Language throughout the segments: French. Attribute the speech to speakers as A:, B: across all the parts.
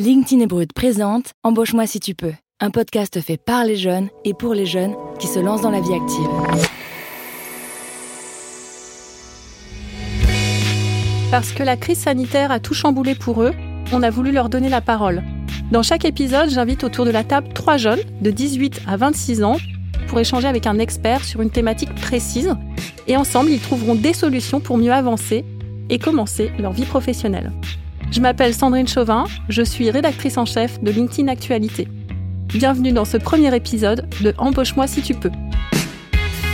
A: LinkedIn Brut présente Embauche-moi si tu peux, un podcast fait par les jeunes et pour les jeunes qui se lancent dans la vie active.
B: Parce que la crise sanitaire a tout chamboulé pour eux, on a voulu leur donner la parole. Dans chaque épisode, j'invite autour de la table trois jeunes de 18 à 26 ans pour échanger avec un expert sur une thématique précise. Et ensemble, ils trouveront des solutions pour mieux avancer et commencer leur vie professionnelle. Je m'appelle Sandrine Chauvin, je suis rédactrice en chef de LinkedIn Actualité. Bienvenue dans ce premier épisode de Embauche-moi si tu peux.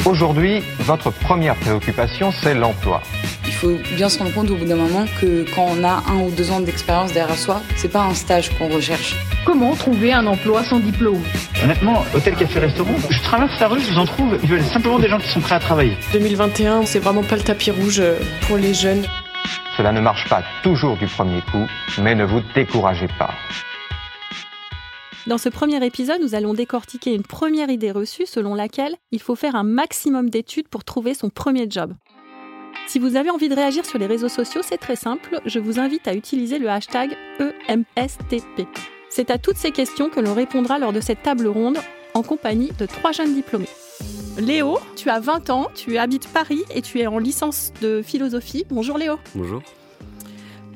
C: Aujourd'hui, votre première préoccupation, c'est l'emploi.
D: Il faut bien se rendre compte au bout d'un moment que quand on a un ou deux ans d'expérience derrière soi, c'est pas un stage qu'on recherche.
E: Comment trouver un emploi sans diplôme?
F: Honnêtement, hôtel, café, restaurant, je traverse la rue, je vous en trouve, ils veulent simplement des gens qui sont prêts à travailler.
G: 2021, c'est vraiment pas le tapis rouge pour les jeunes.
C: Cela ne marche pas toujours du premier coup, mais ne vous découragez pas.
B: Dans ce premier épisode, nous allons décortiquer une première idée reçue selon laquelle il faut faire un maximum d'études pour trouver son premier job. Si vous avez envie de réagir sur les réseaux sociaux, c'est très simple, je vous invite à utiliser le hashtag EMSTP. C'est à toutes ces questions que l'on répondra lors de cette table ronde en compagnie de trois jeunes diplômés. Léo, tu as 20 ans, tu habites Paris et tu es en licence de philosophie. Bonjour Léo.
H: Bonjour.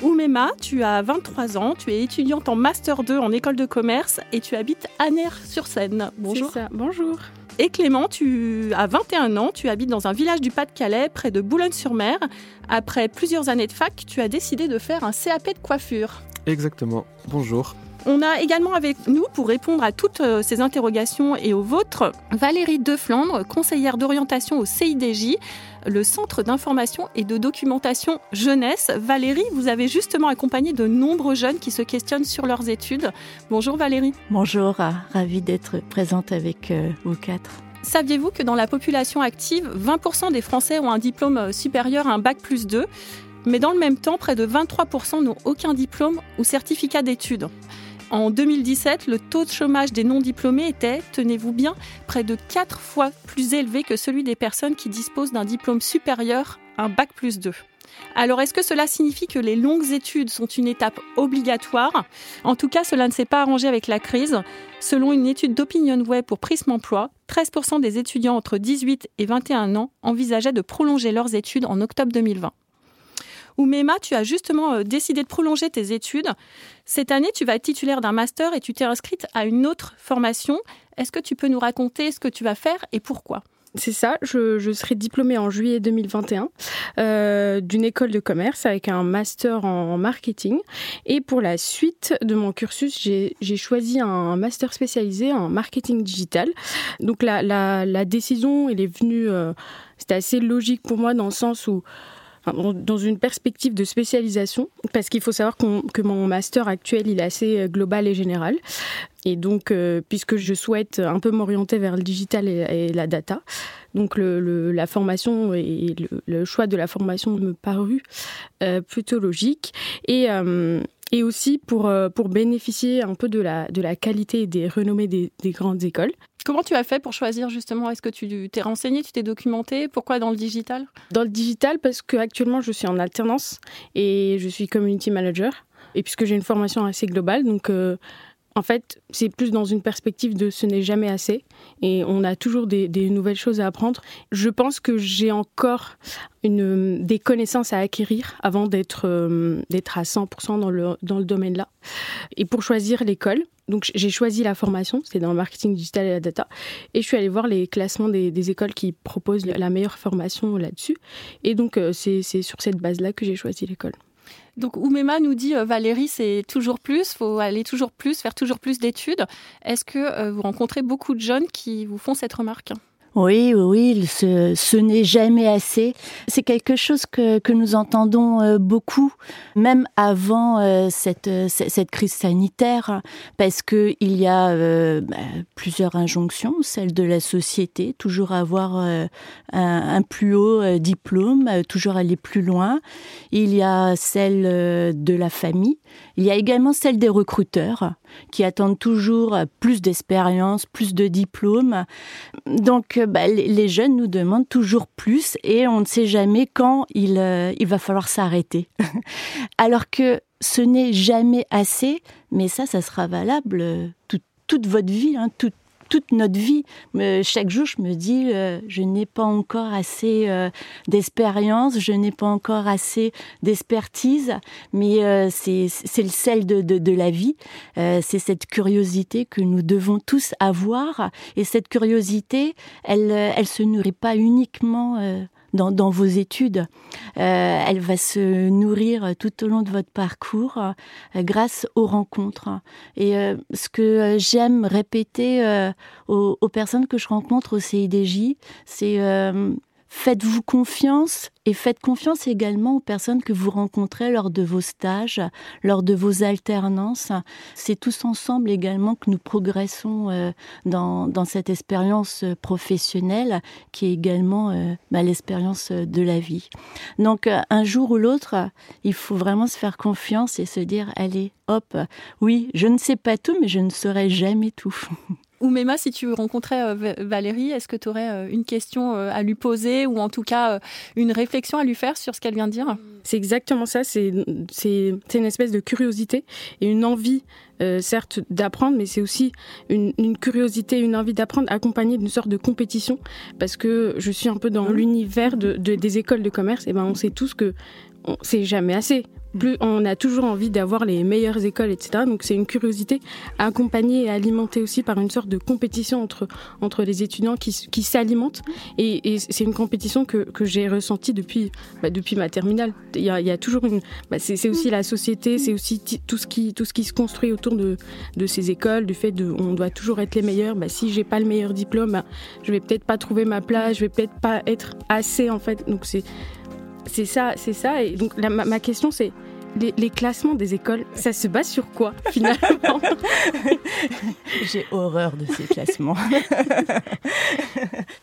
B: Oumema, tu as 23 ans, tu es étudiante en Master 2 en école de commerce et tu habites Aner-sur-Seine. Bonjour.
I: Ça. Bonjour.
B: Et Clément, tu as 21 ans, tu habites dans un village du Pas-de-Calais, près de Boulogne-sur-Mer. Après plusieurs années de fac, tu as décidé de faire un CAP de coiffure.
H: Exactement. Bonjour.
B: On a également avec nous, pour répondre à toutes euh, ces interrogations et aux vôtres, Valérie Deflandre, conseillère d'orientation au CIDJ, le Centre d'information et de documentation jeunesse. Valérie, vous avez justement accompagné de nombreux jeunes qui se questionnent sur leurs études. Bonjour Valérie.
J: Bonjour, ravie d'être présente avec euh, vous quatre.
B: Saviez-vous que dans la population active, 20% des Français ont un diplôme euh, supérieur à un bac plus 2 mais dans le même temps, près de 23% n'ont aucun diplôme ou certificat d'études. En 2017, le taux de chômage des non-diplômés était, tenez-vous bien, près de 4 fois plus élevé que celui des personnes qui disposent d'un diplôme supérieur, un bac plus 2. Alors est-ce que cela signifie que les longues études sont une étape obligatoire? En tout cas, cela ne s'est pas arrangé avec la crise. Selon une étude d'Opinion Web pour Prism Emploi, 13% des étudiants entre 18 et 21 ans envisageaient de prolonger leurs études en octobre 2020. Oumema, tu as justement euh, décidé de prolonger tes études. Cette année, tu vas être titulaire d'un master et tu t'es inscrite à une autre formation. Est-ce que tu peux nous raconter ce que tu vas faire et pourquoi?
I: C'est ça, je, serai diplômée en juillet 2021 euh, d'une école de commerce avec un master en marketing. Et pour la suite de mon cursus, j'ai choisi un master spécialisé en marketing digital. Donc la, décision, elle est venue, euh, c'était assez logique pour moi dans le sens où dans une perspective de spécialisation, parce qu'il faut savoir que mon master actuel, il est assez euh, global et général. Et donc, euh, puisque je souhaite un peu m'orienter vers le digital et, la data, donc le, la formation et le, choix de la formation me parut euh, plutôt logique. Et, et aussi pour, pour bénéficier un peu de la, de la qualité et des renommées des, des grandes écoles.
B: Comment tu as fait pour choisir justement? Est-ce que tu t'es renseigné, tu t'es documenté? Pourquoi dans le digital?
I: Dans le digital parce que actuellement je suis en alternance et je suis community manager. Et puisque j'ai une formation assez globale, donc euh, en fait, c'est plus dans une perspective de ce n'est jamais assez et on a toujours des, nouvelles choses à apprendre. Je pense que j'ai encore des connaissances à acquérir avant d'être euh, à 100% dans le, dans le domaine-là. Et pour choisir l'école, donc j'ai choisi la formation, c'était dans le marketing digital et la data, et je suis allée voir les classements des, écoles qui proposent la meilleure formation là-dessus. Et donc euh, c'est sur cette base-là que j'ai choisi l'école.
B: Donc Oumema nous dit euh, Valérie, c'est toujours plus, faut aller toujours plus, faire toujours plus d'études. Est-ce que euh, vous rencontrez beaucoup de jeunes qui vous font cette remarque?
J: Oui, oui, ce, ce n'est jamais assez. C'est quelque chose que, que, nous entendons euh, beaucoup, même avant euh, cette, euh, cette crise sanitaire, parce que il y a bah, plusieurs injonctions, celle de la société, toujours avoir un, plus haut diplôme, toujours aller plus loin. Il y a celle de la famille. Il y a également celle des recruteurs qui attendent toujours plus d'expérience, plus de diplômes. Donc, bah, les jeunes nous demandent toujours plus et on ne sait jamais quand il, euh, il va falloir s'arrêter. Alors que ce n'est jamais assez, mais ça, ça sera valable toute votre vie, hein, toute, toute notre vie. chaque jour, je me dis, euh, je n'ai pas encore assez euh, d'expérience, je n'ai pas encore assez d'expertise, mais euh, c'est le sel de, de, de la vie. c'est cette curiosité que nous devons tous avoir. Et cette curiosité, elle, elle se nourrit pas uniquement dans, vos études. Euh, elle va se nourrir tout au long de votre parcours euh, grâce aux rencontres. Et euh, ce que j'aime répéter aux, aux, personnes que je rencontre au CIDJ, c'est Faites-vous confiance et faites confiance également aux personnes que vous rencontrez lors de vos stages, lors de vos alternances. C'est tous ensemble également que nous progressons euh, dans, cette expérience professionnelle qui est également euh, bah, l'expérience de la vie. Donc euh, un jour ou l'autre, il faut vraiment se faire confiance et se dire, allez, hop, oui, je ne sais pas tout, mais je ne saurai jamais tout.
B: Ou Mema, si tu rencontrais euh, Valérie, est-ce que tu aurais euh, une question euh, à lui poser ou en tout cas une réflexion à lui faire sur ce qu'elle vient de dire?
I: C'est exactement ça, c'est une espèce de curiosité et une envie, certes, d'apprendre, mais c'est aussi une, curiosité, une envie d'apprendre accompagnée d'une sorte de compétition, parce que je suis un peu dans mmh. l'univers de, des écoles de commerce, et ben on sait tous que c'est jamais assez on a toujours envie d'avoir les meilleures écoles, etc. Donc c'est une curiosité accompagnée et alimentée aussi par une sorte de compétition entre entre les étudiants qui, qui s'alimentent. Et, c'est une compétition que, que j'ai ressentie depuis bah, depuis ma terminale. Il y a toujours une. Bah, c'est aussi la société, c'est aussi tout ce qui tout ce qui se construit autour de de ces écoles, du fait de on doit toujours être les meilleurs. Bah, si j'ai pas le meilleur diplôme, bah, je vais peut-être pas trouver ma place, je vais peut-être pas être assez en fait. Donc c'est c'est ça, c'est ça. Et donc ma, question c'est les, classements des écoles, ça se base sur quoi finalement
J: J'ai horreur de ces classements.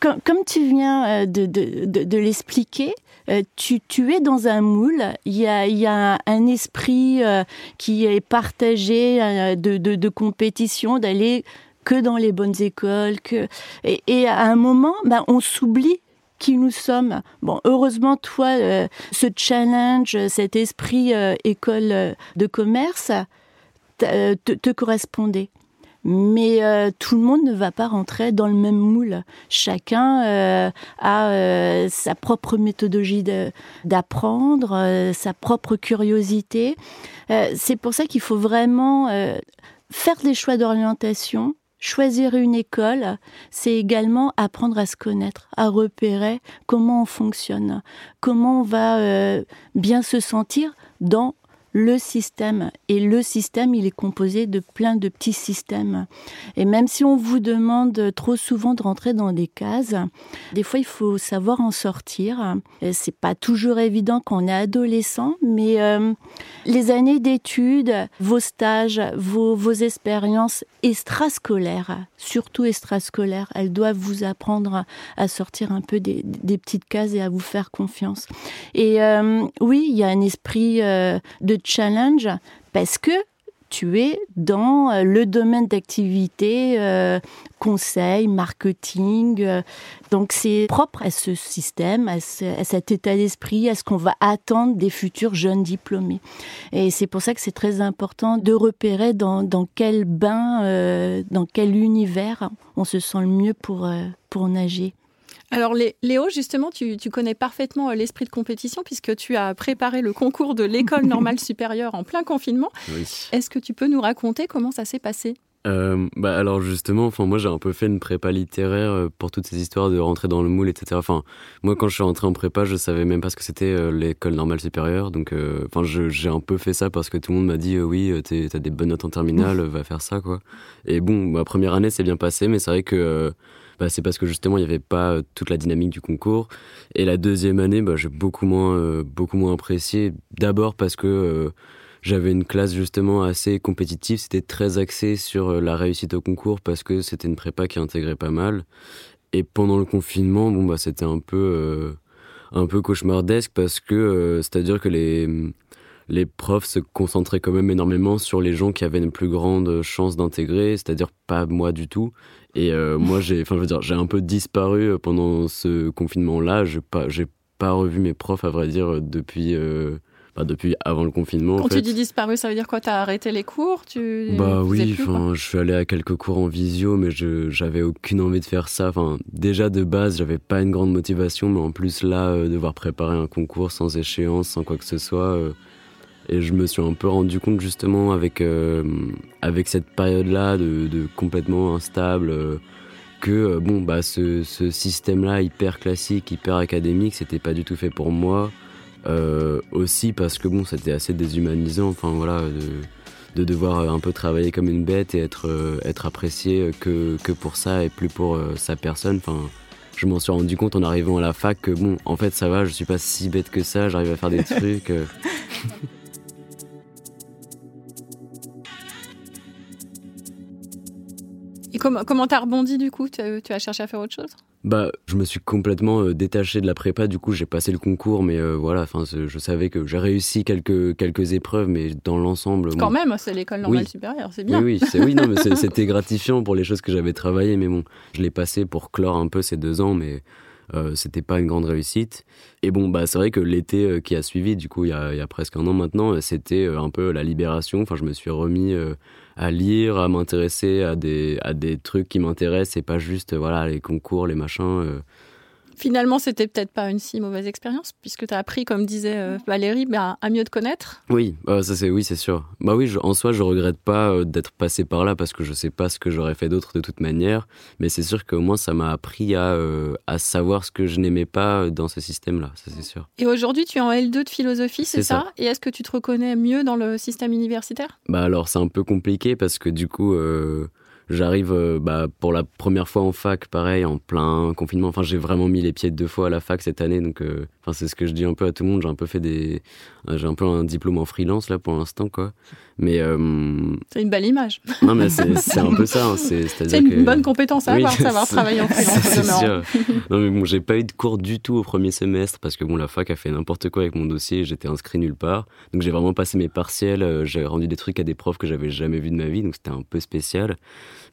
J: comme, tu viens euh, de, de, l'expliquer, euh, tu, tu, es dans un moule, il y a, y a un esprit euh, qui est partagé de, de compétition, d'aller que dans les bonnes écoles, que et, et à un moment, ben, on s'oublie qui nous sommes. Bon, heureusement, toi, euh, ce challenge, cet esprit euh, école euh, de commerce te, correspondait. Mais tout le monde ne va pas rentrer dans le même moule. Chacun a sa propre méthodologie d'apprendre, sa propre curiosité. C'est pour ça qu'il faut vraiment faire des choix d'orientation Choisir une école, c'est également apprendre à se connaître, à repérer comment on fonctionne, comment on va euh, bien se sentir dans le système. Et le système, il est composé de plein de petits systèmes. Et même si on vous demande trop souvent de rentrer dans des cases, des fois, il faut savoir en sortir. C'est pas toujours évident quand on est adolescent, mais euh, les années d'études, vos stages, vos, vos expériences extrascolaires, surtout extrascolaires, elles doivent vous apprendre à sortir un peu des, petites cases et à vous faire confiance. Et euh, oui, il y a un esprit euh, de challenge parce que tu es dans euh, le domaine d'activité euh, conseil, marketing. Euh, donc c'est propre à ce système, à, cet état d'esprit, à ce qu'on va attendre des futurs jeunes diplômés. Et c'est pour ça que c'est très important de repérer dans, dans quel bain, dans quel univers on se sent le mieux pour, pour nager.
B: Alors Léo, justement, tu, connais parfaitement euh, l'esprit de compétition puisque tu as préparé le concours de l'école normale supérieure en plein confinement. Est-ce que tu peux nous raconter comment ça s'est passé?
K: Euh, bah alors justement, enfin moi j'ai un peu fait une prépa littéraire euh, pour toutes ces histoires de rentrer dans le moule, etc. Enfin moi quand je suis rentré en prépa, je savais même pas ce que c'était l'école normale supérieure, donc enfin j'ai un peu fait ça parce que tout le monde m'a dit oui t'as des bonnes notes en terminale, va faire ça quoi. Et bon, ma première année s'est bien passée, mais c'est vrai que bah, c'est parce que justement il n'y avait pas euh, toute la dynamique du concours. Et la deuxième année, bah, j'ai beaucoup moins, euh, apprécié. D'abord parce que euh, j'avais une classe justement assez compétitive. C'était très axé sur la réussite au concours parce que c'était une prépa qui intégrait pas mal. Et pendant le confinement, bon bah c'était un peu, un peu cauchemardesque parce que c'est-à-dire que les les profs se concentraient quand même énormément sur les gens qui avaient une plus grande chance d'intégrer, c'est-à-dire pas moi du tout. Et euh, moi, j'ai, enfin, je veux dire, j'ai un peu disparu euh, pendant ce confinement-là. J'ai pas, j'ai pas revu mes profs, à vrai dire, depuis, euh, bah, depuis avant le confinement.
B: Quand
K: en fait.
B: tu dis disparu, ça veut dire quoi? T'as arrêté les cours? Tu
K: Bah oui,
B: plus,
K: je suis allé à quelques cours en visio, mais je j'avais aucune envie de faire ça. Enfin, déjà de base, j'avais pas une grande motivation, mais en plus là, euh, devoir préparer un concours sans échéance, sans quoi que ce soit. Euh, et je me suis un peu rendu compte justement avec euh, avec cette période-là de, de, complètement instable euh, que bon bah ce, ce système-là hyper classique, hyper académique, c'était pas du tout fait pour moi. Euh, aussi parce que bon, c'était assez déshumanisant. Enfin voilà, de, de, devoir un peu travailler comme une bête et être euh, être apprécié que que pour ça et plus pour euh, sa personne. Enfin, je m'en suis rendu compte en arrivant à la fac que bon, en fait, ça va, je suis pas si bête que ça. J'arrive à faire des trucs.
B: Comment comment t'as rebondi du coup? Tu, tu as cherché à faire autre chose?
K: Bah, je me suis complètement euh, détaché de la prépa. Du coup, j'ai passé le concours, mais euh, voilà, enfin, je savais que j'ai réussi quelques quelques épreuves, mais dans l'ensemble.
B: Quand bon, même, c'est l'école normale oui. supérieure, c'est bien.
K: Oui, oui, c'est oui, non, mais c'était gratifiant pour les choses que j'avais travaillées, mais bon, je l'ai passé pour clore un peu ces deux ans, mais euh, c'était pas une grande réussite. Et bon, bah, c'est vrai que l'été euh, qui a suivi, du coup, il y a, y a presque un an maintenant, c'était un peu la libération. Enfin, je me suis remis à lire, à m'intéresser à des, à des trucs qui m'intéressent et pas juste voilà, les concours, les machins. Euh.
B: Finalement, c'était peut-être pas une si mauvaise expérience, puisque tu as appris, comme disait euh, Valérie, bah, à mieux te connaître.
K: Oui, bah, ça c'est oui, c'est sûr. Bah oui, je, en soi, je regrette pas euh, d'être passé par là parce que je sais pas ce que j'aurais fait d'autre de toute manière, mais c'est sûr qu'au moins ça m'a appris à, euh, à savoir ce que je n'aimais pas dans ce système-là, ça c'est sûr.
B: Et aujourd'hui, tu es en L2 de philosophie, c'est ça, ça, Et est-ce que tu te reconnais mieux dans le système universitaire?
K: Bah alors c'est un peu compliqué parce que du coup. Euh J'arrive euh, bah, pour la première fois en fac, pareil, en plein confinement. Enfin, j'ai vraiment mis les pieds deux fois à la fac cette année, donc euh, enfin, c'est ce que je dis un peu à tout le monde. J'ai un peu fait des, j'ai un peu un diplôme en freelance là pour l'instant, quoi. Mais euh...
B: c'est une belle image.
K: Non, mais c'est un peu ça. Hein, c'est
B: une
K: que...
B: bonne compétence à avoir, oui, savoir travailler en freelance.
K: Sûr. non, mais bon, j'ai pas eu de cours du tout au premier semestre parce que bon, la fac a fait n'importe quoi avec mon dossier. J'étais inscrit nulle part, donc j'ai vraiment passé mes partiels. euh, j'ai rendu des trucs à des profs que j'avais jamais vus de ma vie, donc c'était un peu spécial.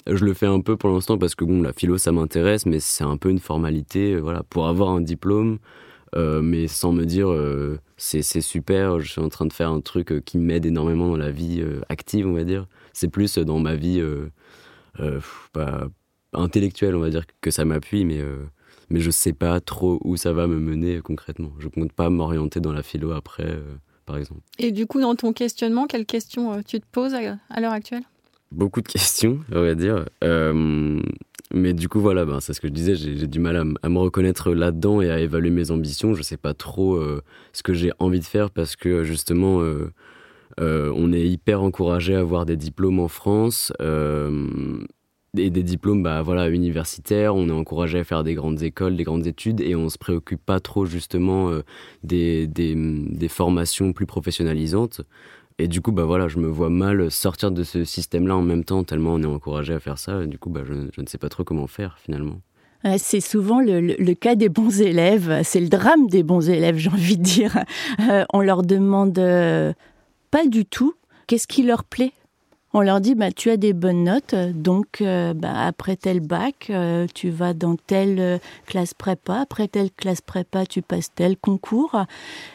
K: Je le fais un peu pour l'instant parce que bon, la philo ça m'intéresse, mais c'est un peu une formalité, euh, voilà, pour avoir un diplôme, euh, mais sans me dire euh, c'est super, je suis en train de faire un truc qui m'aide énormément dans la vie active, on va dire. C'est plus dans ma vie intellectuelle, on va dire, que ça m'appuie, mais mais je sais pas trop où ça va me mener concrètement. Je compte pas m'orienter dans la philo après, par exemple.
B: Et du coup, dans ton questionnement, quelles questions tu te poses à l'heure actuelle?
K: Beaucoup de questions, on va dire. Euh, mais du coup, voilà, ben, c'est ce que je disais, j'ai du mal à, me reconnaître là-dedans et à évaluer mes ambitions. Je sais pas trop euh, ce que j'ai envie de faire parce que justement, euh, on est hyper encouragé à avoir des diplômes en France. et des diplômes bah, voilà, universitaires, on est encouragé à faire des grandes écoles, des grandes études, et on se préoccupe pas trop justement des formations plus professionnalisantes. Et du coup, bah voilà, je me vois mal sortir de ce système-là en même temps, tellement on est encouragé à faire ça. Du coup, bah, je, ne sais pas trop comment faire finalement.
J: C'est souvent le, cas des bons élèves, c'est le drame des bons élèves, j'ai envie de dire. Euh, on leur demande euh, pas du tout qu'est-ce qui leur plaît? On leur dit bah tu as des bonnes notes, donc euh, bah, après tel bac, euh, tu vas dans telle euh, classe prépa, après telle classe prépa, tu passes tel concours.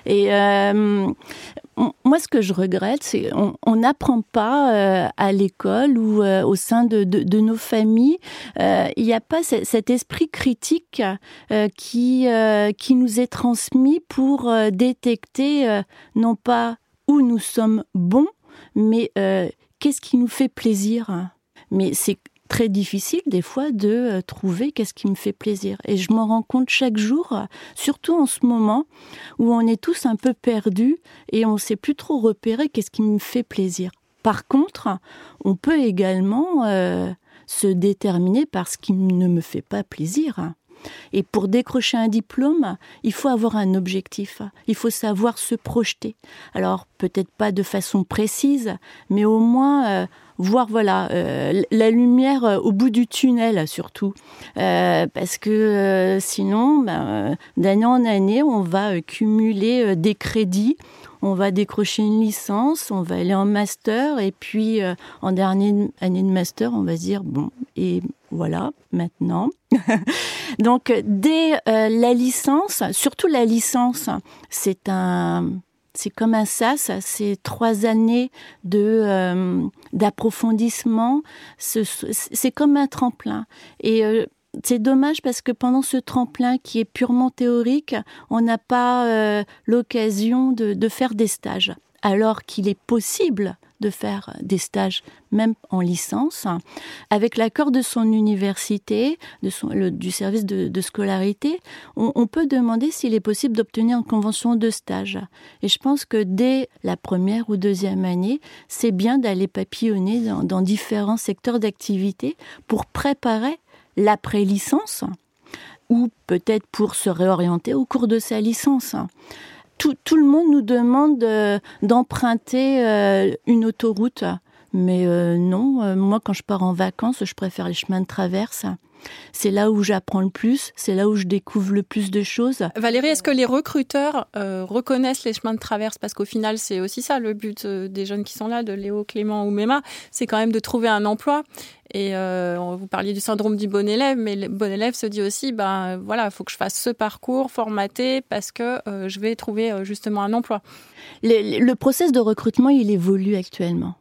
J: Et euh, moi, ce que je regrette, c'est on n'apprend pas à l'école ou au sein de, de, de nos familles, il n'y a pas cet esprit critique qui qui nous est transmis pour détecter non pas où nous sommes bons, mais qu'est-ce qui nous fait plaisir? Mais c'est très difficile des fois de trouver qu'est-ce qui me fait plaisir. Et je m'en rends compte chaque jour, surtout en ce moment où on est tous un peu perdus et on ne sait plus trop repérer qu'est-ce qui me fait plaisir. Par contre, on peut également euh, se déterminer par ce qui ne me fait pas plaisir. Et pour décrocher un diplôme, il faut avoir un objectif, il faut savoir se projeter. Alors peut-être pas de façon précise, mais au moins euh, voir voilà euh, la lumière euh, au bout du tunnel surtout, parce que sinon, ben, d'année en année, on va cumuler des crédits. On va décrocher une licence, on va aller en master, et puis en dernière année de master, on va se dire, bon, et voilà, maintenant. Donc, dès euh, la licence, surtout la licence, c'est un c'est comme un sas, c'est trois années de euh, d'approfondissement. C'est comme un tremplin. Et euh, c'est dommage parce que pendant ce tremplin qui est purement théorique, on n'a pas l'occasion de, faire des stages. Alors qu'il est possible de faire des stages, même en licence, avec l'accord de son université, de son, du service de, scolarité, on, peut demander s'il est possible d'obtenir une convention de stage. Et je pense que dès la première ou deuxième année, c'est bien d'aller papillonner dans, dans différents secteurs d'activité pour préparer l'après-licence ou peut-être pour se réorienter au cours de sa licence. Tout, le monde nous demande euh, d'emprunter euh, une autoroute, mais euh, non, moi quand je pars en vacances, je préfère les chemins de traverse. C'est là où j'apprends le plus, c'est là où je découvre le plus de choses.
B: Valérie, est-ce que les recruteurs euh, reconnaissent les chemins de traverse? Parce qu'au final, c'est aussi ça le but euh, des jeunes qui sont là, de Léo, Clément ou Mema, c'est quand même de trouver un emploi. Et euh, vous parliez du syndrome du bon élève, mais le bon élève se dit aussi, ben voilà, il faut que je fasse ce parcours formaté parce que euh, je vais trouver justement un emploi.
J: Le, le process de recrutement, il évolue actuellement.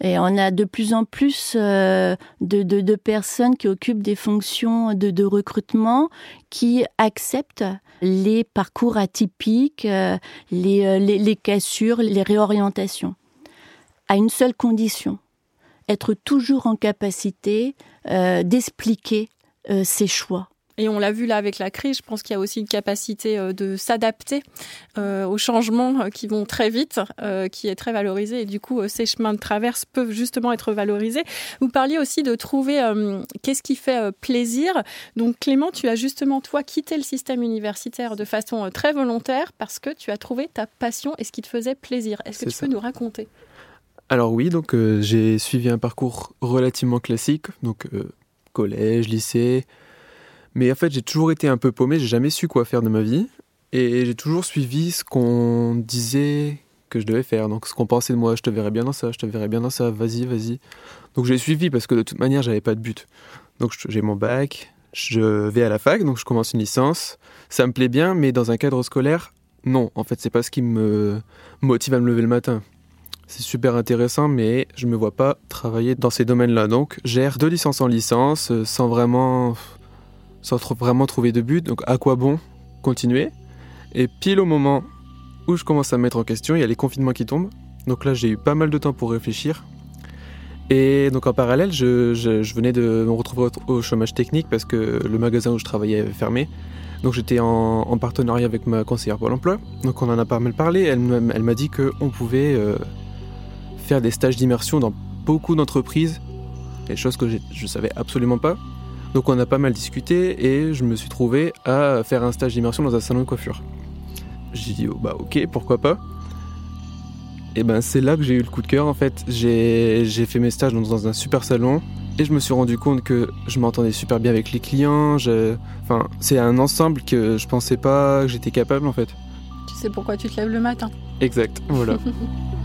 J: Et on a de plus en plus euh, de, personnes qui occupent des fonctions de, recrutement qui acceptent les parcours atypiques, euh, les, euh, les, les cassures, les réorientations, à une seule condition être toujours en capacité d'expliquer euh, ses choix.
B: Et on l'a vu là avec la crise, je pense qu'il y a aussi une capacité euh, de s'adapter euh, aux changements euh, qui vont très vite, qui est très valorisée. Et du coup, ces chemins de traverse peuvent justement être valorisés. Vous parliez aussi de trouver qu'est-ce qui fait plaisir. Donc Clément, tu as justement, toi, quitté le système universitaire de façon très volontaire parce que tu as trouvé ta passion et ce qui te faisait plaisir. Est-ce que tu ça. peux nous raconter?
H: Alors oui, donc euh, j'ai suivi un parcours relativement classique, donc euh, collège, lycée. Mais en fait, j'ai toujours été un peu paumé, j'ai jamais su quoi faire de ma vie. Et j'ai toujours suivi ce qu'on disait que je devais faire. Donc ce qu'on pensait de moi, je te verrais bien dans ça, je te verrais bien dans ça, vas-y, vas-y. Donc j'ai suivi parce que de toute manière, j'avais pas de but. Donc j'ai mon bac, je vais à la fac, donc je commence une licence. Ça me plaît bien, mais dans un cadre scolaire, non. En fait, c'est pas ce qui me motive à me lever le matin c'est super intéressant, mais je me vois pas travailler dans ces domaines-là. Donc, gère de licence en licence, euh, sans vraiment, sans vraiment trouver de but. Donc, à quoi bon continuer? Et pile au moment où je commence à me mettre en question, il y a les confinements qui tombent. Donc là, j'ai eu pas mal de temps pour réfléchir. Et donc en parallèle, je, venais de me retrouver au chômage technique parce que le magasin où je travaillais avait fermé. Donc j'étais en, en, partenariat avec ma conseillère pour l'emploi. Donc on en a pas mal parlé. Elle, elle m'a dit qu'on pouvait euh, faire des stages d'immersion dans beaucoup d'entreprises, des choses que je ne savais absolument pas. Donc on a pas mal discuté et je me suis trouvé à faire un stage d'immersion dans un salon de coiffure. J'ai dit oh, bah ok pourquoi pas. Et ben c'est là que j'ai eu le coup de cœur en fait. J'ai fait mes stages dans, dans, un super salon et je me suis rendu compte que je m'entendais super bien avec les clients. Enfin c'est un ensemble que je pensais pas que j'étais capable en fait.
B: Tu sais pourquoi tu te lèves le matin.
H: Exact voilà.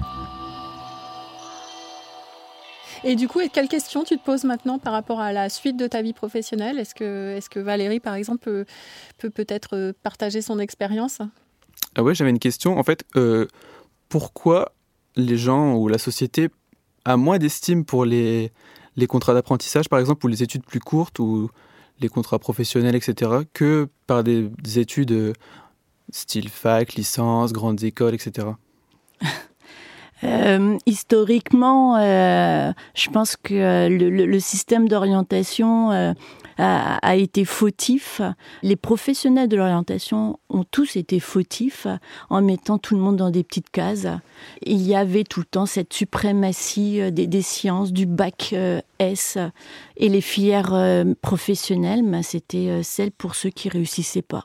B: Et du coup, quelles questions tu te poses maintenant par rapport à la suite de ta vie professionnelle? Est-ce que, est que Valérie, par exemple, peut, peut peut-être euh, partager son expérience?
H: Ah ouais, j'avais une question. En fait, euh, pourquoi les gens ou la société a moins d'estime pour les, les contrats d'apprentissage, par exemple, ou les études plus courtes, ou les contrats professionnels, etc., que par des, des études euh, style fac, licence, grandes écoles, etc.
J: Euh, historiquement, euh, je pense que le, le, le système d'orientation euh, a, a, été fautif. Les professionnels de l'orientation ont tous été fautifs en mettant tout le monde dans des petites cases. Il y avait tout le temps cette suprématie des, des sciences, du bac S, et les filières professionnelles, ben, c'était celle pour ceux qui réussissaient pas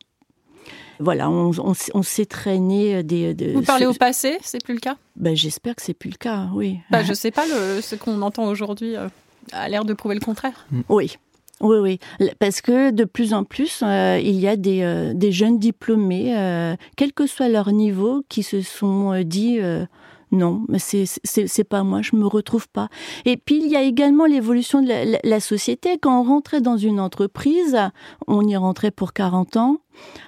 J: voilà, on, on, on s'est traîné des. De,
B: Vous parlez au passé, c'est plus le cas?
J: Ben, J'espère que c'est plus le cas, oui.
B: Bah, je sais pas, le, ce qu'on entend aujourd'hui euh, a l'air de prouver le contraire.
J: Mm. Oui. Oui, oui, parce que de plus en plus, euh, il y a des, euh, des jeunes diplômés, euh, quel que soit leur niveau, qui se sont euh, dit euh, non, mais c'est pas moi, je me retrouve pas. Et puis il y a également l'évolution de la, société. Quand on rentrait dans une entreprise, on y rentrait pour 40 ans.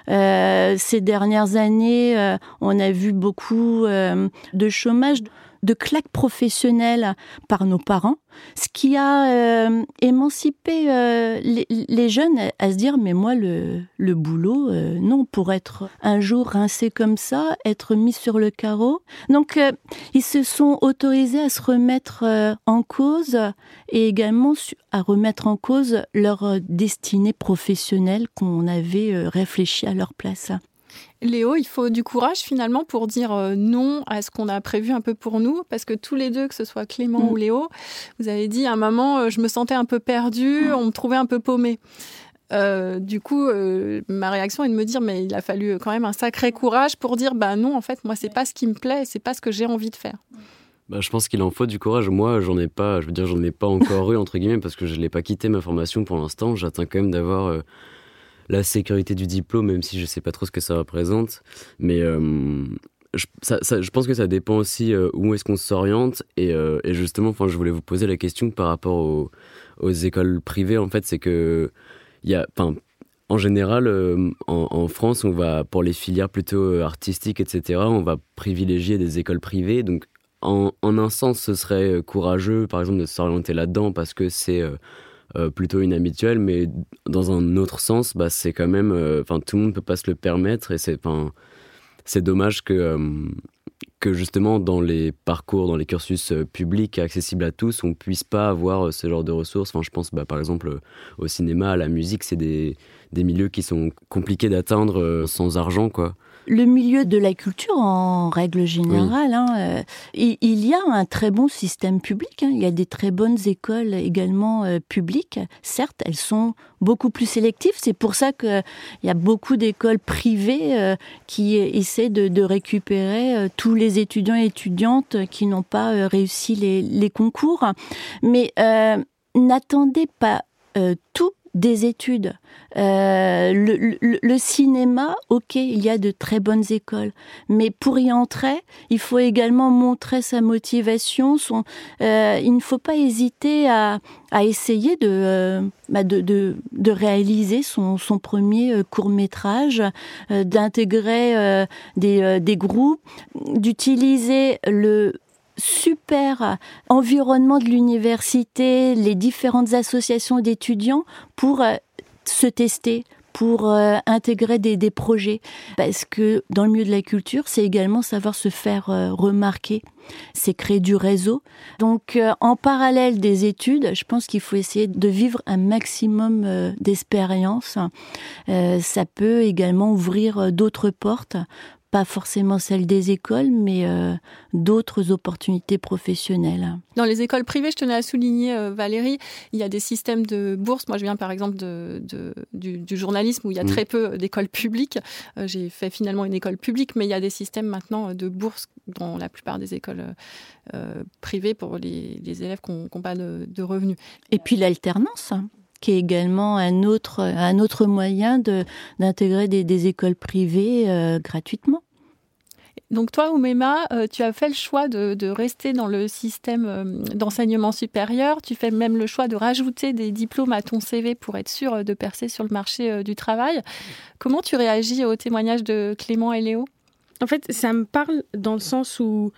J: ces dernières années, on a vu beaucoup de chômage de claques professionnelles par nos parents, ce qui a euh, émancipé euh, les, jeunes à, se dire mais moi le, boulot euh, non pour être un jour rincé comme ça, être mis sur le carreau. Donc ils se sont autorisés à se remettre en cause et également à remettre en cause leur destinée professionnelle qu'on avait réfléchi à leur place.
B: Léo, il faut du courage finalement pour dire euh, non à ce qu'on a prévu un peu pour nous, parce que tous les deux, que ce soit Clément mm. ou Léo, vous avez dit à un moment, euh, je me sentais un peu perdue, mm. on me trouvait un peu paumée. Euh, du coup, ma réaction est de me dire, mais il a fallu quand même un sacré courage pour dire, bah non, en fait, moi, c'est pas ce qui me plaît, c'est pas ce que j'ai envie de faire.
K: Bah, je pense qu'il en faut du courage. Moi, j'en ai pas, je veux dire, j'en ai pas encore eu entre guillemets parce que je l'ai pas quitté ma formation pour l'instant. J'attends quand même d'avoir la sécurité du diplôme, même si je sais pas trop ce que ça représente. Mais euh, je, pense que ça dépend aussi euh, où est-ce qu'on s'oriente. Et, euh, et, justement, je voulais vous poser la question par rapport aux, écoles privées. En fait, c'est que y a, en général, en, en, France, on va pour les filières plutôt artistiques, etc. On va privilégier des écoles privées. Donc, en, en un sens, ce serait courageux, par exemple, de s'orienter là-dedans parce que c'est euh, plutôt inhabituel, mais dans un autre sens, bah, c'est quand même, euh, enfin, tout le monde peut pas se le permettre et c'est, c'est dommage que, euh, que justement dans les parcours, dans les cursus publics accessibles à tous, on puisse pas avoir ce genre de ressources. Enfin, je pense, bah, par exemple, au cinéma, à la musique, c'est des, des milieux qui sont compliqués d'atteindre sans argent, quoi
J: le milieu de la culture, en règle générale, hein, euh, il, y a un très bon système public. Hein. il y a des très bonnes écoles également euh, publiques. Certes, elles sont beaucoup plus sélectives. C'est pour ça qu'il y a beaucoup d'écoles privées euh, qui essaient de, récupérer tous les étudiants et étudiantes qui n'ont pas réussi les, les, concours. Mais n'attendez pas tout des études. Euh, le, cinéma, ok, il y a de très bonnes écoles, mais pour y entrer, il faut également montrer sa motivation. Son, euh, il ne faut pas hésiter à, essayer euh, bah, de, réaliser son, premier court métrage, d'intégrer des, groupes, d'utiliser le super environnement de l'université, les différentes associations d'étudiants pour se tester, pour euh, intégrer des, projets. Parce que dans le milieu de la culture, c'est également savoir se faire euh, remarquer. C'est créer du réseau. Donc, en parallèle des études, je pense qu'il faut essayer de vivre un maximum d'expérience. ça peut également ouvrir d'autres portes pas forcément celle des écoles, mais euh, d'autres opportunités professionnelles.
B: Dans les écoles privées, je tenais à souligner, euh, Valérie, il y a des systèmes de bourses. Moi, je viens par exemple de, du, journalisme où il y a mmh. très peu d'écoles publiques. Euh, j'ai fait finalement une école publique, mais il y a des systèmes maintenant de bourses dans la plupart des écoles privées pour les, élèves qui n'ont pas de, de revenus.
J: Et puis l'alternance qui est également un autre, un autre moyen d'intégrer des, des, écoles privées euh, gratuitement.
B: Donc toi, Oumema, euh, tu as fait le choix de, de rester dans le système euh, d'enseignement supérieur. Tu fais même le choix de rajouter des diplômes à ton CV pour être sûr de percer sur le marché du travail. Comment tu réagis au témoignage de Clément et Léo?
I: En fait, ça me parle dans le sens où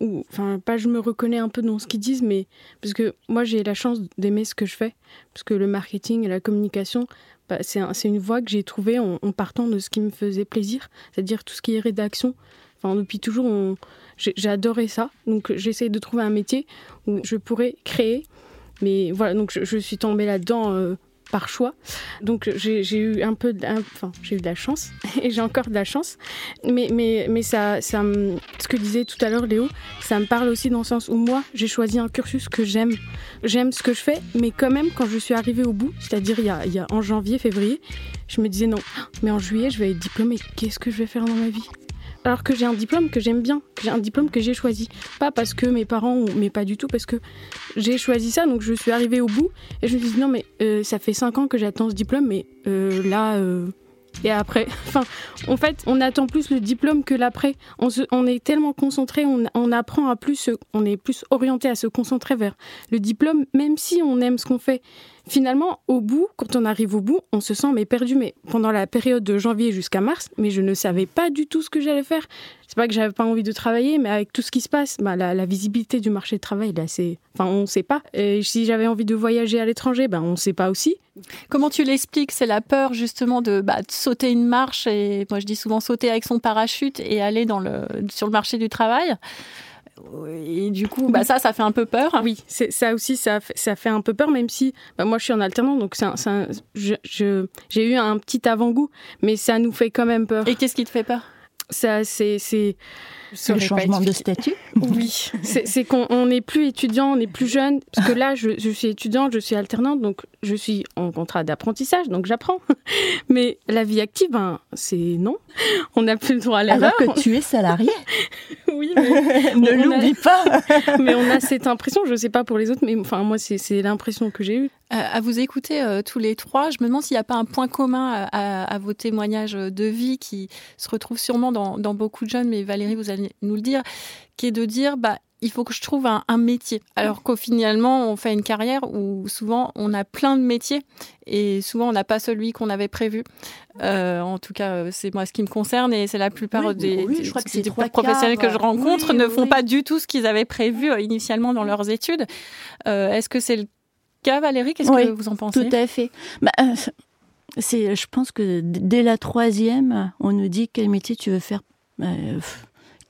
I: enfin, pas je me reconnais un peu dans ce qu'ils disent, mais parce que moi j'ai la chance d'aimer ce que je fais, parce que le marketing et la communication, bah, c'est une voie que j'ai trouvée en, partant de ce qui me faisait plaisir, c'est-à-dire tout ce qui est rédaction. Enfin, depuis toujours, j'ai adoré ça, donc j'essaie de trouver un métier où je pourrais créer. Mais voilà, donc je, suis tombée là-dedans euh, par choix. Donc j'ai eu un peu, de, enfin j'ai eu de la chance et j'ai encore de la chance. Mais mais ça ça ce que disait tout à l'heure Léo, ça me parle aussi dans le sens où moi j'ai choisi un cursus que j'aime, j'aime ce que je fais, mais quand même quand je suis arrivée au bout, c'est-à-dire il y a en janvier février, je me disais non, mais en juillet je vais être diplômée, qu'est-ce que je vais faire dans ma vie? Alors que j'ai un diplôme que j'aime bien, j'ai un diplôme que j'ai choisi. Pas parce que mes parents, mais pas du tout, parce que j'ai choisi ça, donc je suis arrivée au bout et je me suis dit non mais euh, ça fait 5 ans que j'attends ce diplôme, mais euh, là... Euh, et après, enfin, en fait, on attend plus le diplôme que l'après. On, on, est tellement concentré, on, on, apprend à plus, on est plus orienté à se concentrer vers le diplôme, même si on aime ce qu'on fait. finalement, au bout, quand on arrive au bout, on se sent mais perdu. Mais pendant la période de janvier jusqu'à mars, mais je ne savais pas du tout ce que j'allais faire. C'est pas que j'avais pas envie de travailler, mais avec tout ce qui se passe, bah, la, visibilité du marché de travail, là, c'est, enfin, on ne sait pas. Et si j'avais envie de voyager à l'étranger, ben, on ne sait pas aussi.
B: Comment tu l'expliques? C'est la peur justement de, bah, de, sauter une marche et moi je dis souvent sauter avec son parachute et aller dans le, sur le marché du travail. Et du coup, bah ça, ça fait un peu peur.
I: Oui, ça aussi, ça, ça fait un peu peur, même si bah moi je suis en alternant, donc j'ai eu un petit avant-goût, mais ça nous fait quand même peur.
B: Et qu'est-ce qui te fait peur?
I: Ça, c'est
J: le changement de statut?
I: Oui, c'est qu'on n'est plus étudiant, on n'est plus jeune. Parce que là, je, je, suis étudiante, je suis alternante, donc je suis en contrat d'apprentissage, donc j'apprends. Mais la vie active, ben, c'est non. On n'a plus le droit à l'erreur.
J: Alors que tu es salarié.
I: oui,
J: mais ne l'oublie pas.
I: mais on a cette impression, je ne sais pas pour les autres, mais enfin moi, c'est l'impression que j'ai eue.
B: À vous écouter euh, tous les trois, je me demande s'il n'y a pas un point commun à, à, vos témoignages de vie qui se retrouve sûrement dans, dans beaucoup de jeunes, mais Valérie, vous allez nous le dire, qui est de dire, bah, il faut que je trouve un, métier. Alors qu'au finalement, on fait une carrière où souvent on a plein de métiers et souvent on n'a pas celui qu'on avait prévu. Euh, en tout cas, c'est moi ce qui me concerne et c'est la plupart des, professionnels que je rencontre ne font pas du tout ce qu'ils avaient prévu euh, initialement dans leurs études. Euh, est-ce que c'est le cas, Valérie? Qu'est-ce que vous en pensez?
J: Tout à fait. Bah, c'est, je pense que dès la troisième, on nous dit quel métier tu veux faire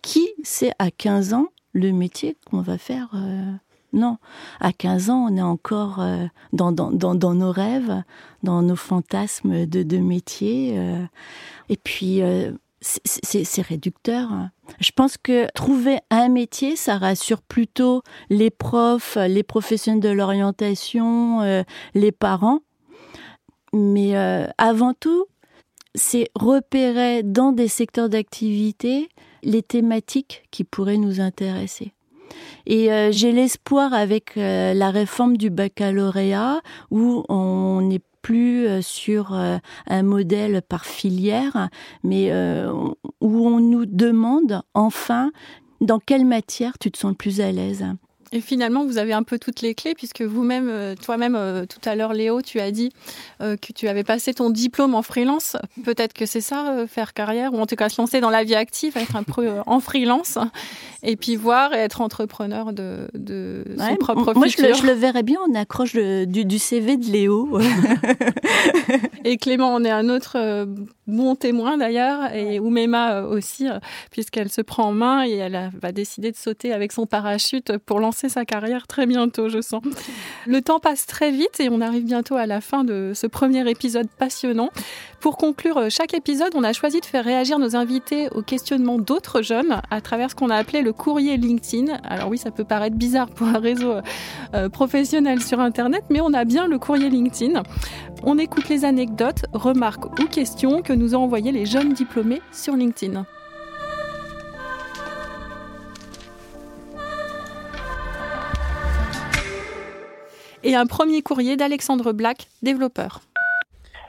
J: qui sait à 15 ans le métier qu'on va faire euh, Non, à 15 ans, on est encore euh, dans, dans, dans, nos rêves, dans nos fantasmes de, de métier. Euh. et puis, c'est réducteur. Je pense que trouver un métier, ça rassure plutôt les profs, les professionnels de l'orientation, les parents. Mais avant tout, c'est repérer dans des secteurs d'activité les thématiques qui pourraient nous intéresser. Et euh, j'ai l'espoir avec euh, la réforme du baccalauréat où on n'est plus euh, sur un modèle par filière, mais où on nous demande enfin dans quelle matière tu te sens le plus à l'aise.
B: Et finalement, vous avez un peu toutes les clés, puisque vous-même, euh, toi-même, euh, tout à l'heure, Léo, tu as dit euh, que tu avais passé ton diplôme en freelance. Peut-être que c'est ça, faire carrière, ou en tout cas se lancer dans la vie active, être un peu en freelance, et puis voir et être entrepreneur de, de son propre
J: moi,
B: futur.
J: Moi, je, le verrais bien en accroche du, du, CV de Léo.
B: et Clément on est un autre bon témoin d'ailleurs, et Oumema aussi, puisqu'elle se prend en main et elle va décider de sauter avec son parachute pour lancer sa carrière très bientôt, je sens. Le temps passe très vite et on arrive bientôt à la fin de ce premier épisode passionnant. Pour conclure euh, chaque épisode, on a choisi de faire réagir nos invités aux questionnements d'autres jeunes à travers ce qu'on a appelé le courrier LinkedIn. Alors oui, ça peut paraître bizarre pour un réseau euh, professionnel sur Internet, mais on a bien le courrier LinkedIn. On écoute les anecdotes, remarques ou questions que nous ont envoyées les jeunes diplômés sur LinkedIn. Et un premier courrier d'Alexandre Black, développeur.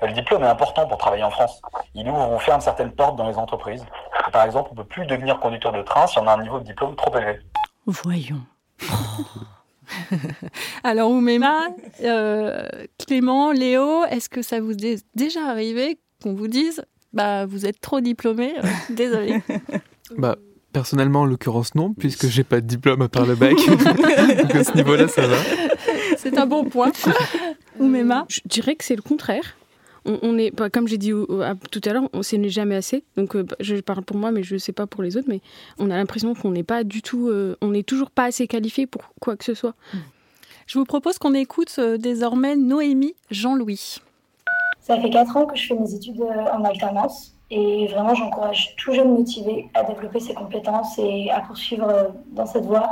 L: Le diplôme est important pour travailler en France. Il ouvre ou ferme certaines portes dans les entreprises. par exemple, on ne peut plus devenir conducteur de train si on a un niveau de diplôme trop élevé.
J: Voyons.
B: Alors, Oumema, euh, Clément, Léo, est-ce que ça vous est déjà arrivé qu'on vous dise bah, vous êtes trop diplômé, euh, désolé
H: Bah, personnellement, en l'occurrence, non, puisque j'ai pas de diplôme à part le bac. Donc à ce niveau-là, ça va.
B: C'est un bon point. Oumema
I: Je dirais que c'est le contraire. On, est, bah, comme j'ai dit tout à l'heure, on n'est jamais assez. Donc, euh, bah, je parle pour moi, mais je ne sais pas pour les autres. Mais on a l'impression qu'on n'est pas du tout, euh, on n'est toujours pas assez qualifié pour quoi que ce soit.
B: Je vous propose qu'on écoute euh, désormais Noémie Jean-Louis.
M: Ça fait 4 ans que je fais mes études en alternance et vraiment j'encourage tout jeune motivé à développer ses compétences et à poursuivre dans cette voie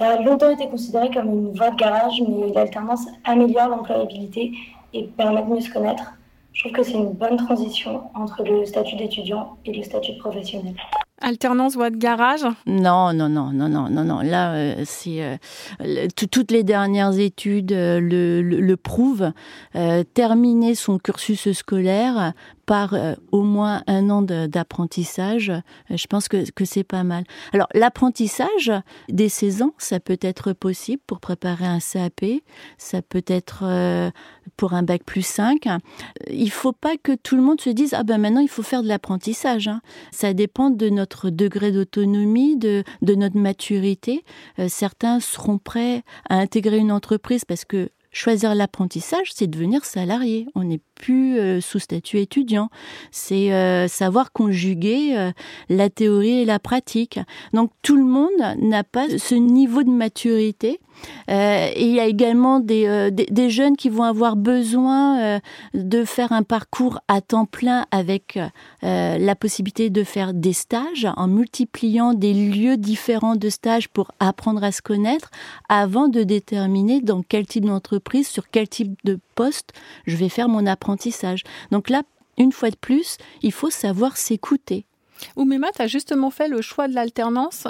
M: ça a longtemps été considéré comme une voie de garage, mais l'alternance améliore l'employabilité et permet de mieux se connaître. Je trouve que c'est une bonne transition entre le statut d'étudiant et le statut de professionnel.
B: Alternance voie de garage?
J: Non, non, non, non, non, non, non. Là, euh, c'est euh, toutes les dernières études euh, le, le, le, prouvent. terminer son cursus scolaire par au moins un an d'apprentissage, je pense que, que c'est pas mal. Alors l'apprentissage dès 16 ans, ça peut être possible pour préparer un CAP, ça peut être pour un bac plus 5. Il faut pas que tout le monde se dise ah ben maintenant il faut faire de l'apprentissage. Hein. Ça dépend de notre degré d'autonomie, de, de notre maturité. Euh, certains seront prêts à intégrer une entreprise parce que choisir l'apprentissage, c'est devenir salarié. On n'est plus euh, sous statut étudiant. C'est euh, savoir conjuguer la théorie et la pratique. Donc tout le monde n'a pas ce niveau de maturité euh, et il y a également des, euh, des, jeunes qui vont avoir besoin euh, de faire un parcours à temps plein avec la possibilité de faire des stages en multipliant des lieux différents de stages pour apprendre à se connaître avant de déterminer dans quel type d'entreprise, sur quel type de poste je vais faire mon apprentissage. Donc là, une fois de plus, il faut savoir s'écouter.
B: Oumema, tu as justement fait le choix de l'alternance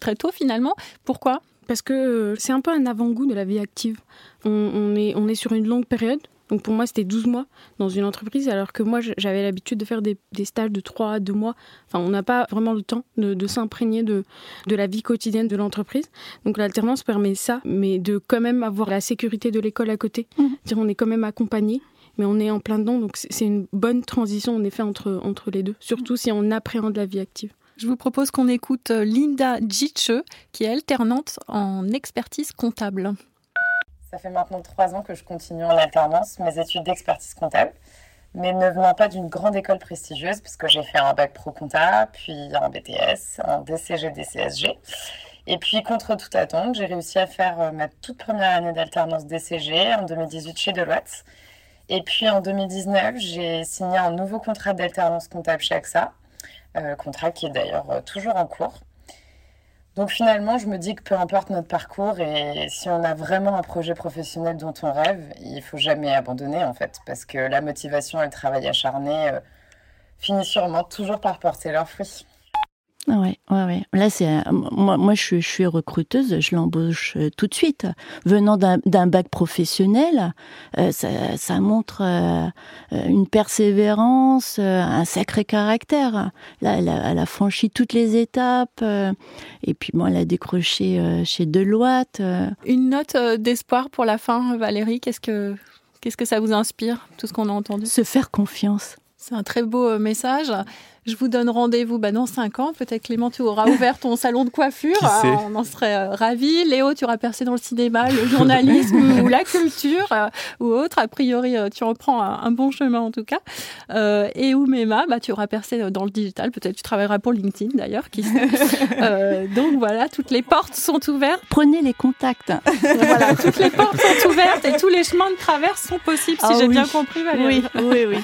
B: très tôt finalement. Pourquoi?
I: Parce que euh, c'est un peu un avant-goût de la vie active. On, est, on est sur une longue période. Donc pour moi, c'était 12 mois dans une entreprise, alors que moi, j'avais l'habitude de faire des, stages de 3 à 2 mois. Enfin, on n'a pas vraiment le temps de, s'imprégner de, de la vie quotidienne de l'entreprise. Donc l'alternance permet ça, mais de quand même avoir la sécurité de l'école à côté. Mmh. On est quand même accompagné, mais on est en plein dedans. Donc c'est une bonne transition, en effet, entre, entre les deux. Surtout si on appréhende la vie active.
B: Je vous propose qu'on écoute euh, Linda Gitche, qui est alternante en expertise comptable.
N: Ça fait maintenant trois ans que je continue en alternance mes études d'expertise comptable, mais ne venant pas d'une grande école prestigieuse, puisque j'ai fait un bac pro compta, puis un BTS, un DCG, DCSG. Et puis, contre toute attente, j'ai réussi à faire euh, ma toute première année d'alternance DCG en 2018 chez Deloitte. Et puis en 2019, j'ai signé un nouveau contrat d'alternance comptable chez AXA contrat qui est d'ailleurs euh, toujours en cours. Donc finalement, je me dis que peu importe notre parcours et si on a vraiment un projet professionnel dont on rêve, il faut jamais abandonner en fait, parce que la motivation et le travail acharné euh, finissent sûrement toujours par porter leurs fruits.
J: Ouais, ouais, ouais. Là, c'est moi, moi, je, je suis recruteuse, je l'embauche euh, tout de suite. Venant d'un bac professionnel, euh, ça, ça, montre euh, une persévérance, un sacré caractère. Là, elle a, elle a, franchi toutes les étapes, et puis moi, elle a décroché chez Deloitte.
B: Une note d'espoir pour la fin, Valérie. Qu'est-ce que qu'est-ce que ça vous inspire, tout ce qu'on a entendu?
J: Se faire confiance.
B: C'est un très beau message. Je vous donne rendez-vous bah, dans 5 ans. Peut-être Clément, tu auras ouvert ton salon de coiffure. on en serait euh, ravis. Léo, tu auras percé dans le cinéma, le journalisme ou la culture euh, ou autre. A priori, euh, tu reprends un, bon chemin en tout cas. et Oumema, bah, tu auras percé dans le digital. Peut-être tu travailleras pour LinkedIn d'ailleurs. donc voilà, toutes les portes sont ouvertes.
J: Prenez les contacts.
B: voilà, toutes les portes sont ouvertes et tous les chemins de traverse sont possibles, si ah j'ai bien compris, Valérie.
J: Oui, oui, oui.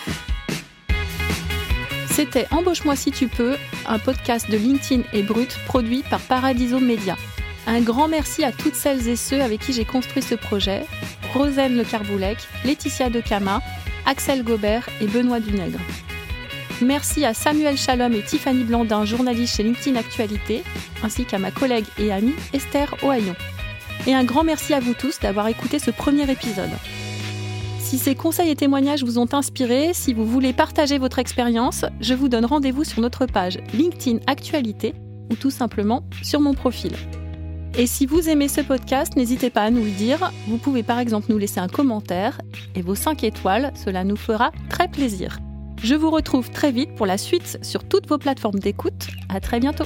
B: C'était Embauche-moi si tu peux, un podcast de LinkedIn et Brut produit par Paradiso Media. Un grand merci à toutes celles et ceux avec qui j'ai construit ce projet Rosane Le Carboulec, Laetitia Decama, Axel Gobert et Benoît Dunègre. Merci à Samuel Chalom et Tiffany Blandin, journalistes chez LinkedIn Actualité, ainsi qu'à ma collègue et amie Esther Ohaillon. Et un grand merci à vous tous d'avoir écouté ce premier épisode. Si ces conseils et témoignages vous ont inspiré, si vous voulez partager votre expérience, je vous donne rendez-vous sur notre page LinkedIn Actualité ou tout simplement sur mon profil. Et si vous aimez ce podcast, n'hésitez pas à nous le dire. Vous pouvez par exemple nous laisser un commentaire et vos 5 étoiles, cela nous fera très plaisir. Je vous retrouve très vite pour la suite sur toutes vos plateformes d'écoute. À très bientôt.